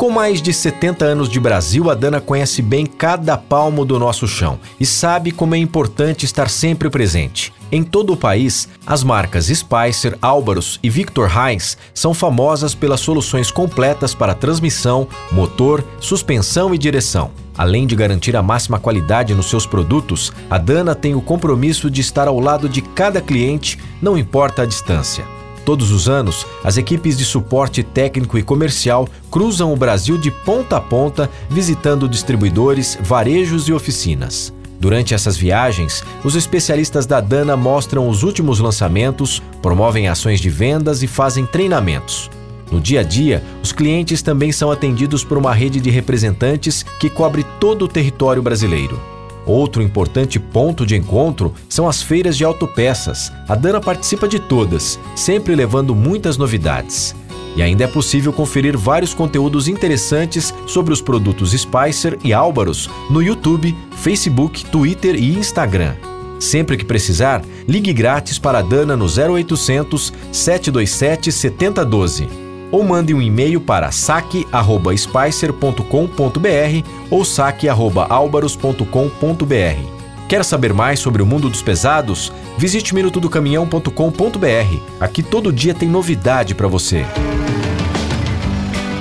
Com mais de 70 anos de Brasil, a Dana conhece bem cada palmo do nosso chão e sabe como é importante estar sempre presente. Em todo o país, as marcas Spicer, Álvaros e Victor Heinz são famosas pelas soluções completas para transmissão, motor, suspensão e direção. Além de garantir a máxima qualidade nos seus produtos, a Dana tem o compromisso de estar ao lado de cada cliente, não importa a distância. Todos os anos, as equipes de suporte técnico e comercial cruzam o Brasil de ponta a ponta, visitando distribuidores, varejos e oficinas. Durante essas viagens, os especialistas da Dana mostram os últimos lançamentos, promovem ações de vendas e fazem treinamentos. No dia a dia, os clientes também são atendidos por uma rede de representantes que cobre todo o território brasileiro. Outro importante ponto de encontro são as feiras de autopeças. A Dana participa de todas, sempre levando muitas novidades. E ainda é possível conferir vários conteúdos interessantes sobre os produtos Spicer e Álvaros no YouTube, Facebook, Twitter e Instagram. Sempre que precisar, ligue grátis para a Dana no 0800 727 7012 ou mande um e-mail para saque@spicer.com.br ou saque@albaros.com.br. Quer saber mais sobre o mundo dos pesados? Visite minutodocaminhão.com.br. Aqui todo dia tem novidade para você.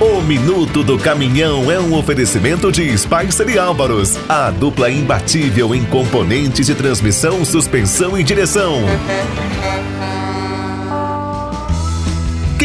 O Minuto do Caminhão é um oferecimento de Spicer e Álvaros, a dupla imbatível em componentes de transmissão, suspensão e direção.